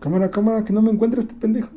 Cámara, cámara, que no me encuentre este pendejo.